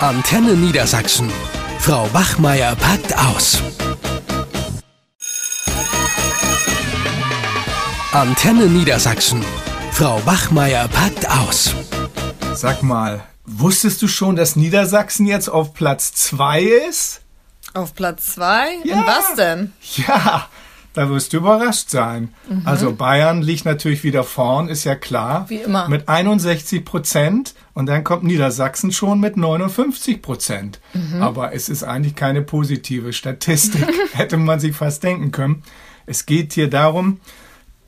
Antenne Niedersachsen. Frau Wachmeier packt aus. Antenne Niedersachsen. Frau Wachmeier packt aus. Sag mal, wusstest du schon, dass Niedersachsen jetzt auf Platz 2 ist? Auf Platz 2? Ja. In was denn? Ja, da wirst du überrascht sein. Also Bayern liegt natürlich wieder vorn, ist ja klar. Wie immer. Mit 61 Prozent und dann kommt Niedersachsen schon mit 59 Prozent. Aber es ist eigentlich keine positive Statistik, hätte man sich fast denken können. Es geht hier darum,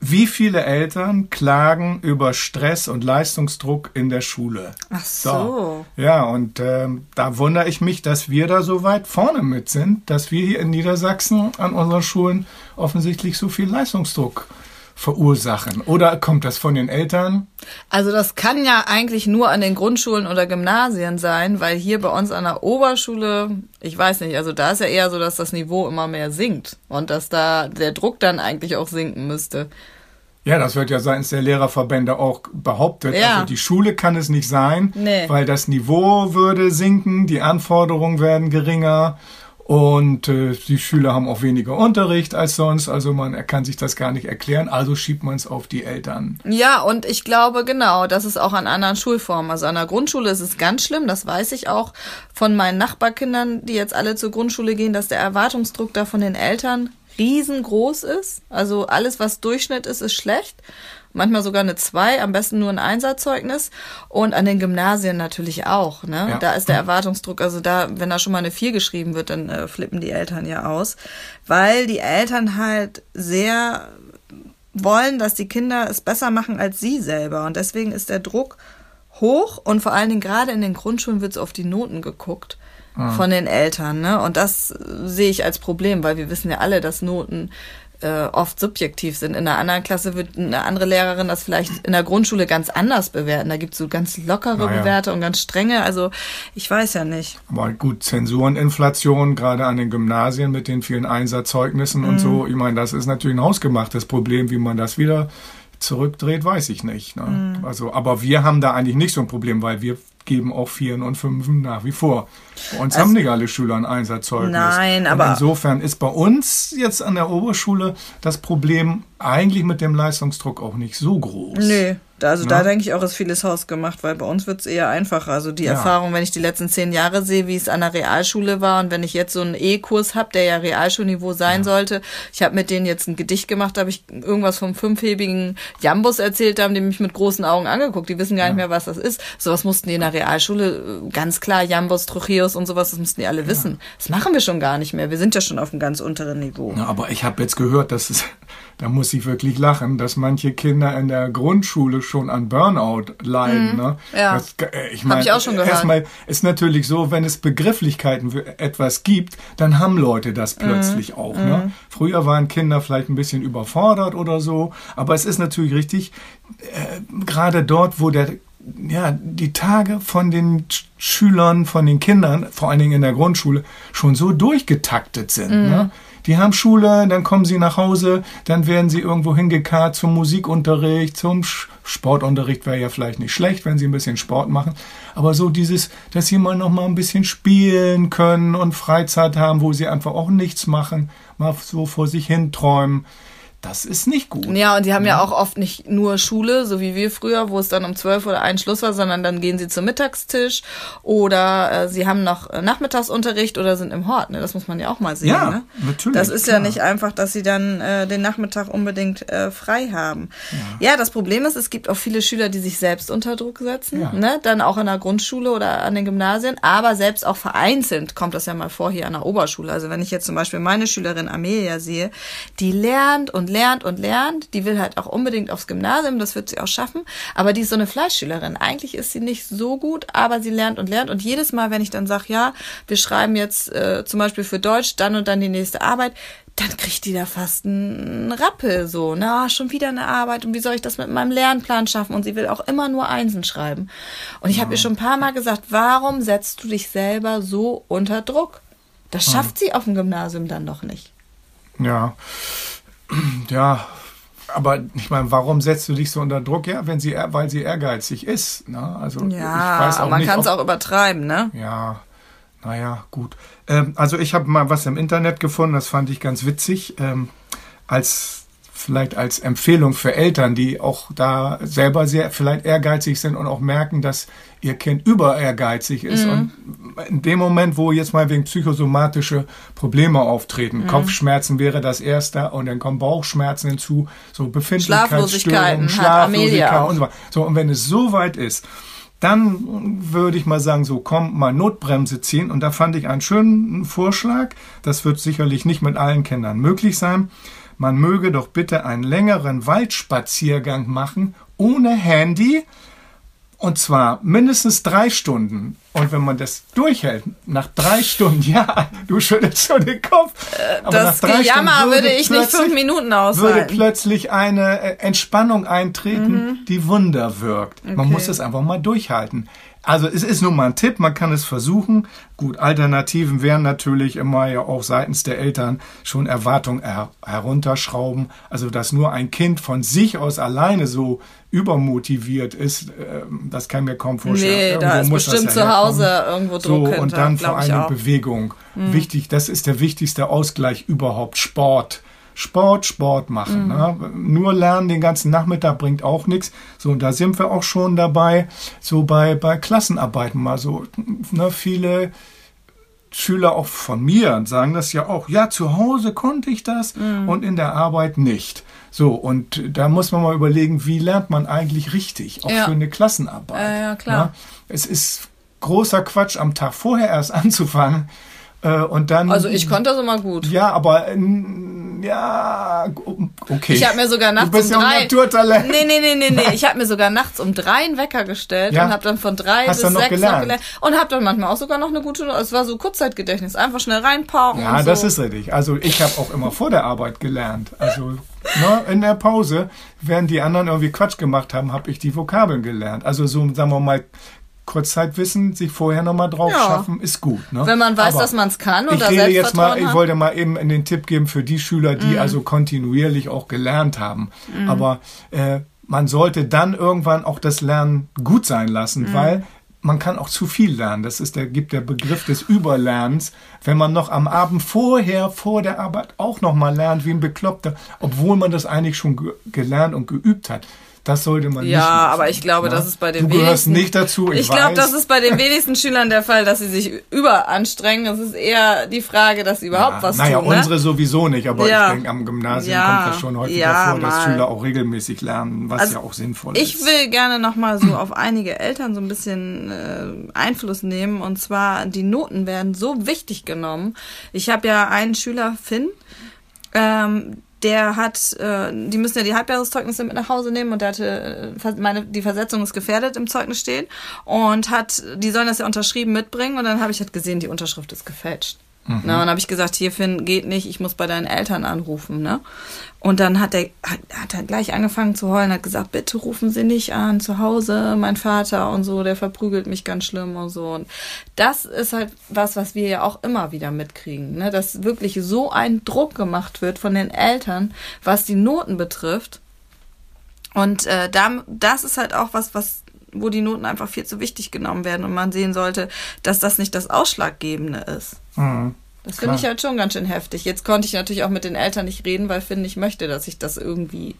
wie viele Eltern klagen über Stress und Leistungsdruck in der Schule? Ach so. Ja, und ähm, da wundere ich mich, dass wir da so weit vorne mit sind, dass wir hier in Niedersachsen an unseren Schulen offensichtlich so viel Leistungsdruck verursachen. Oder kommt das von den Eltern? Also das kann ja eigentlich nur an den Grundschulen oder Gymnasien sein, weil hier bei uns an der Oberschule, ich weiß nicht, also da ist ja eher so, dass das Niveau immer mehr sinkt und dass da der Druck dann eigentlich auch sinken müsste. Ja, das wird ja seitens der Lehrerverbände auch behauptet. Ja. Also die Schule kann es nicht sein, Nee. weil das Niveau würde sinken, die Anforderungen werden geringer und äh, die Schüler haben auch weniger Unterricht als sonst. Also man kann sich das gar nicht erklären. Also schiebt man es auf die Eltern. Ja, und ich glaube genau, das ist auch an anderen Schulformen. Also an der Grundschule ist es ganz schlimm, das weiß ich auch von meinen Nachbarkindern, die jetzt alle zur Grundschule gehen, dass der Erwartungsdruck da von den Eltern riesengroß ist. Also alles, was Durchschnitt ist, ist schlecht. Manchmal sogar eine 2, am besten nur ein Einserzeugnis. Und an den Gymnasien natürlich auch. Ne? Ja. Da ist der Erwartungsdruck, also da, wenn da schon mal eine 4 geschrieben wird, dann äh, flippen die Eltern ja aus. Weil die Eltern halt sehr wollen, dass die Kinder es besser machen als sie selber. Und deswegen ist der Druck hoch und vor allen Dingen gerade in den Grundschulen wird so auf die Noten geguckt von den Eltern. Ne? Und das äh, sehe ich als Problem, weil wir wissen ja alle, dass Noten äh, oft subjektiv sind. In einer anderen Klasse wird eine andere Lehrerin das vielleicht in der Grundschule ganz anders bewerten. Da gibt es so ganz lockere Naja. Bewerte und ganz strenge. Also ich weiß ja nicht. Aber gut, Zensureninflation, gerade an den Gymnasien mit den vielen Einserzeugnissen und so. Ich meine, das ist natürlich ein hausgemachtes Problem. Wie man das wieder zurückdreht, weiß ich nicht. Ne? Also, aber wir haben da eigentlich nicht so ein Problem, weil wir geben auch Vieren und Fünfen nach wie vor. Bei uns haben nicht alle Schüler ein Einserzeugnis. Nein, und aber- insofern ist bei uns jetzt an der Oberschule das Problem eigentlich mit dem Leistungsdruck auch nicht so groß. Nö, also Ja. da denke ich auch, ist vieles hausgemacht, weil bei uns wird es eher einfacher. Also die Ja. Erfahrung, wenn ich die letzten zehn Jahre sehe, wie es an der Realschule war und wenn ich jetzt so einen E-Kurs habe, der ja Realschulniveau sein sollte. Ich habe mit denen jetzt ein Gedicht gemacht, da habe ich irgendwas vom fünfhebigen Jambus erzählt, da haben die mich mit großen Augen angeguckt. Die wissen gar nicht mehr, was das ist. Sowas mussten die in der Realschule äh, ganz klar, Jambus, Trocheus und sowas, das mussten die alle wissen. Das machen wir schon gar nicht mehr. Wir sind ja schon auf einem ganz unteren Niveau. Ja, aber ich habe jetzt gehört, dass es, da muss ich wirklich lachen, dass manche Kinder in der Grundschule schon an Burnout leiden. Ne? Mhm. Ja. Das, äh, ich Hab mein, ich auch schon gehört. Erstmal ist natürlich so, wenn es Begrifflichkeiten für etwas gibt, dann haben Leute das Mhm. plötzlich auch. Ne? Früher waren Kinder vielleicht ein bisschen überfordert oder so, aber es ist natürlich richtig, äh, gerade dort, wo der ja, die Tage von den Sch- Schülern, von den Kindern, vor allen Dingen in der Grundschule, schon so durchgetaktet sind. Ne? Die haben Schule, dann kommen sie nach Hause, dann werden sie irgendwo hingekarrt zum Musikunterricht, zum Sportunterricht wäre ja vielleicht nicht schlecht, wenn sie ein bisschen Sport machen. Aber so dieses, dass sie mal noch mal ein bisschen spielen können und Freizeit haben, wo sie einfach auch nichts machen, mal so vor sich hin träumen, das ist nicht gut. Ja, und die haben ja auch oft nicht nur Schule, so wie wir früher, wo es dann um zwölf oder ein Schluss war, sondern dann gehen sie zum Mittagstisch oder äh, sie haben noch äh, Nachmittagsunterricht oder sind im Hort. Ne? Das muss man ja auch mal sehen. Ja, ne? natürlich, Das ist klar. ja nicht einfach, dass sie dann äh, den Nachmittag unbedingt äh, frei haben. Ja. das Problem ist, es gibt auch viele Schüler, die sich selbst unter Druck setzen, Ja. ne? dann auch in der Grundschule oder an den Gymnasien, aber selbst auch vereinzelt kommt das ja mal vor hier an der Oberschule. Also wenn ich jetzt zum Beispiel meine Schülerin Amelia sehe, die lernt und lernt und lernt, die will halt auch unbedingt aufs Gymnasium, das wird sie auch schaffen, aber die ist so eine Fleischschülerin. Eigentlich ist sie nicht so gut, aber sie lernt und lernt und jedes Mal, wenn ich dann sage, ja, wir schreiben jetzt äh, zum Beispiel für Deutsch dann und dann die nächste Arbeit, dann kriegt die da fast einen Rappel so, na, schon wieder eine Arbeit und wie soll ich das mit meinem Lernplan schaffen? Und sie will auch immer nur Einsen schreiben. Und ich habe ihr schon ein paar Mal gesagt, warum setzt du dich selber so unter Druck? Das schafft sie auf dem Gymnasium dann doch nicht. Ja, ja, aber ich meine, warum setzt du dich so unter Druck? Ja, wenn sie, weil sie ehrgeizig ist. Ne? Also Ja, auch man kann es auch übertreiben, ne? Ja, naja, gut. Ähm, also ich habe mal was im Internet gefunden, das fand ich ganz witzig. Ähm, als vielleicht als Empfehlung für Eltern, die auch da selber sehr vielleicht ehrgeizig sind und auch merken, dass ihr Kind über ehrgeizig ist. Und in dem Moment, wo jetzt mal wegen psychosomatische Probleme auftreten, Kopfschmerzen wäre das erste und dann kommen Bauchschmerzen hinzu, so Befindlichkeitsstörungen, Schlaflosigkeit und so weiter. So, und wenn es so weit ist, dann würde ich mal sagen, so komm, mal Notbremse ziehen. Und da fand ich einen schönen Vorschlag. Das wird sicherlich nicht mit allen Kindern möglich sein. Man möge doch bitte einen längeren Waldspaziergang machen, ohne Handy. Und zwar mindestens drei Stunden. Und wenn man das durchhält, nach drei Stunden, ja, du schüttelst schon den Kopf. Aber Das nach drei Gejammer Stunden würde ich nicht fünf Minuten würde aushalten. plötzlich eine äh, Entspannung eintreten, die Wunder wirkt. Man Mhm. Okay. muss es einfach mal durchhalten. Also es ist nur mal ein Tipp, man kann es versuchen. Gut, Alternativen wären natürlich immer ja auch seitens der Eltern schon Erwartungen her herunterschrauben. Also dass nur ein Kind von sich aus alleine so übermotiviert ist, ähm, das kann mir kaum vorstellen. Nee, da Irgendwo ist muss das bestimmt zu Hause irgendwo So, Druck und hinter, dann vor allem auch. Mhm. Bewegung. Wichtig, das ist der wichtigste Ausgleich überhaupt. Sport. Sport, Sport machen. Mhm. Ne? Nur lernen den ganzen Nachmittag bringt auch nichts. So, und da sind wir auch schon dabei, so bei, bei Klassenarbeiten mal so, ne, viele Schüler auch von mir sagen das ja auch. Ja, zu Hause konnte ich das Mhm. und in der Arbeit nicht. So, und da muss man mal überlegen, wie lernt man eigentlich richtig, auch Ja. für eine Klassenarbeit. Ja, ja, klar. Ne? Es ist großer Quatsch, am Tag vorher erst anzufangen äh, und dann. Also ich konnte das immer gut. Ja, aber äh, ja, okay. Ich habe mir sogar nachts du bist um ja drei. Naturtalent. Nee, nee, nee, nee, nee. Ich habe mir sogar nachts um drei einen Wecker gestellt Ja. und habe dann von drei Hast bis sechs gelernt. noch gelernt. Und habe dann manchmal auch sogar noch eine gute, es war so Kurzzeitgedächtnis, einfach schnell reinpauken Ja, so. das ist richtig. Also ich habe auch immer vor der Arbeit gelernt. Also ne, in der Pause, während die anderen irgendwie Quatsch gemacht haben, habe ich die Vokabeln gelernt. Also so, sagen wir mal, Kurzzeitwissen, sich vorher nochmal drauf Ja. schaffen, ist gut. Ne? Wenn man weiß, Aber dass man es kann und ich rede jetzt mal, ich wollte mal eben in den Tipp geben für die Schüler, die Mhm. also kontinuierlich auch gelernt haben. Aber äh, man sollte dann irgendwann auch das Lernen gut sein lassen, Mhm. weil man kann auch zu viel lernen. Das ist der, gibt der Begriff des Überlernens. Wenn man noch am Abend vorher, vor der Arbeit auch noch mal lernt, wie ein Bekloppter, obwohl man das eigentlich schon ge gelernt und geübt hat. Das sollte man nicht Ja, aber ich glaube, ne? das ist bei den Du gehörst wenigsten. nicht dazu, ich, Ich glaube, das ist bei den wenigsten Schülern der Fall, dass sie sich überanstrengen. Es ist eher die Frage, dass sie überhaupt Ja, was naja, tun. Ne? unsere sowieso nicht, aber Ja. ich denke, am Gymnasium Ja. kommt das schon häufiger Ja, vor, dass. Schüler auch regelmäßig lernen, was Also, ja auch sinnvoll Ich ist. will gerne nochmal so auf einige Eltern so ein bisschen äh, Einfluss nehmen. Und zwar, die Noten werden so wichtig genommen. Ich habe ja einen Schüler, Finn, ähm, der hat, äh, die müssen ja die Halbjahreszeugnisse mit nach Hause nehmen und der hatte, äh, meine, die Versetzung ist gefährdet im Zeugnis stehen und hat, die sollen das ja unterschrieben mitbringen und dann habe ich halt gesehen, die Unterschrift ist gefälscht. Mhm. Na, und habe ich gesagt, hier Finn, geht nicht, ich muss bei deinen Eltern anrufen, ne? Und dann hat er hat, hat er gleich angefangen zu heulen, hat gesagt, bitte rufen Sie nicht an, zu Hause, mein Vater und so, der verprügelt mich ganz schlimm und so. Und das ist halt was, was wir ja auch immer wieder mitkriegen, ne? Dass wirklich so ein Druck gemacht wird von den Eltern, was die Noten betrifft. Und äh, da, das ist halt auch was, was wo die Noten einfach viel zu wichtig genommen werden und man sehen sollte, dass das nicht das Ausschlaggebende ist. Mhm. Das finde ich halt schon ganz schön heftig. Jetzt konnte ich natürlich auch mit den Eltern nicht reden, weil Finn nicht möchte, dass ich das irgendwie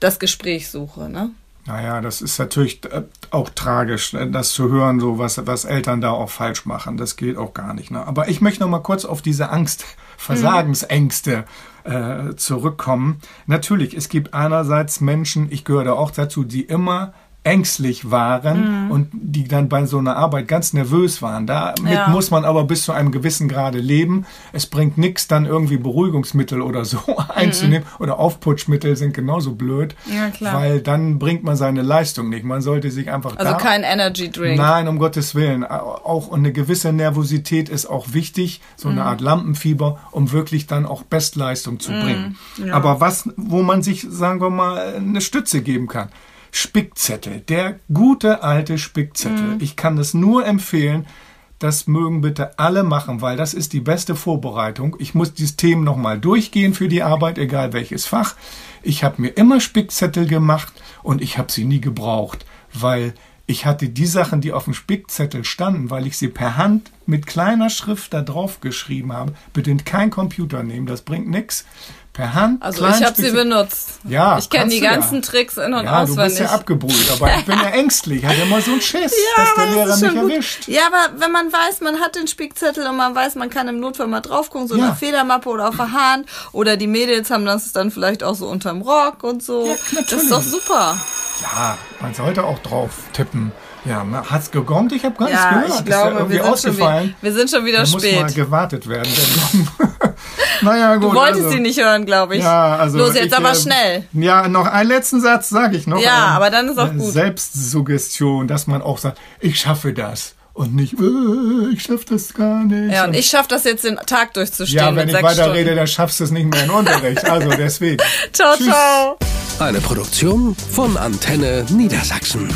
das Gespräch suche, ne? Naja, das ist natürlich äh, auch tragisch, äh, das zu hören, so was, was Eltern da auch falsch machen. Das geht auch gar nicht. Ne? Aber ich möchte noch mal kurz auf diese Angst, Versagensängste äh, zurückkommen. Natürlich, es gibt einerseits Menschen, ich gehöre da auch dazu, die immer ängstlich waren und die dann bei so einer Arbeit ganz nervös waren. Damit Ja. muss man aber bis zu einem gewissen Grade leben. Es bringt nichts, dann irgendwie Beruhigungsmittel oder so einzunehmen oder Aufputschmittel sind genauso blöd, Ja, weil dann bringt man seine Leistung nicht. Man sollte sich einfach Also da kein Energy Drink. Nein, um Gottes Willen. Auch eine gewisse Nervosität ist auch wichtig, so Mhm. eine Art Lampenfieber, um wirklich dann auch Bestleistung zu bringen. Mhm. ja. Aber was, wo man sich, sagen wir mal, eine Stütze geben kann. Spickzettel, der gute alte Spickzettel. Mhm. Ich kann es nur empfehlen. das mögen bitte alle machen, weil das ist die beste Vorbereitung. Ich muss dieses Thema nochmal durchgehen für die Arbeit, egal welches Fach. Ich habe mir immer Spickzettel gemacht und ich habe sie nie gebraucht, weil ich hatte die Sachen, die auf dem Spickzettel standen, weil ich sie per Hand mit kleiner Schrift da drauf geschrieben habe. Bitte kein Computer nehmen, das bringt nix. Per Hand. Also ich habe sie benutzt. Ja. Ich kenne die ganzen ja. Tricks in und ja, auswendig. Du bist ja abgebrüht, aber ich bin ja ängstlich. Hat immer so einen Schiss, ja, dass der Lehrer mich gut. erwischt. Ja, aber wenn man weiß, man hat den Spickzettel und man weiß, man kann im Notfall mal drauf gucken, so ja. eine Federmappe oder auf der Hand oder die Mädels haben das dann vielleicht auch so unterm Rock und so. Ja, das ist doch super. Ja, man sollte auch drauf tippen. Ja, hat's gegongt? Ich habe gar nichts ja, gehört. Ich glaube, ist ja irgendwie wir sind ausgefallen. Schon, wir sind schon wieder da spät. Muss mal gewartet werden. naja, gut. Du wolltest also, sie nicht hören, glaube ich. Ja, also Los, jetzt ich, aber äh, schnell. Ja, noch einen letzten Satz sage ich noch. Ja, ähm, aber dann ist auch gut. Selbstsuggestion, dass man auch sagt, ich schaffe das und nicht, äh, ich schaff das gar nicht. Ja, und ich schaff das jetzt den Tag durchzustehen. Ja, wenn ich weiter rede, dann schaffst du es nicht mehr in Unterricht. Also deswegen. ciao, Tschüss. ciao. Eine Produktion von Antenne Niedersachsen.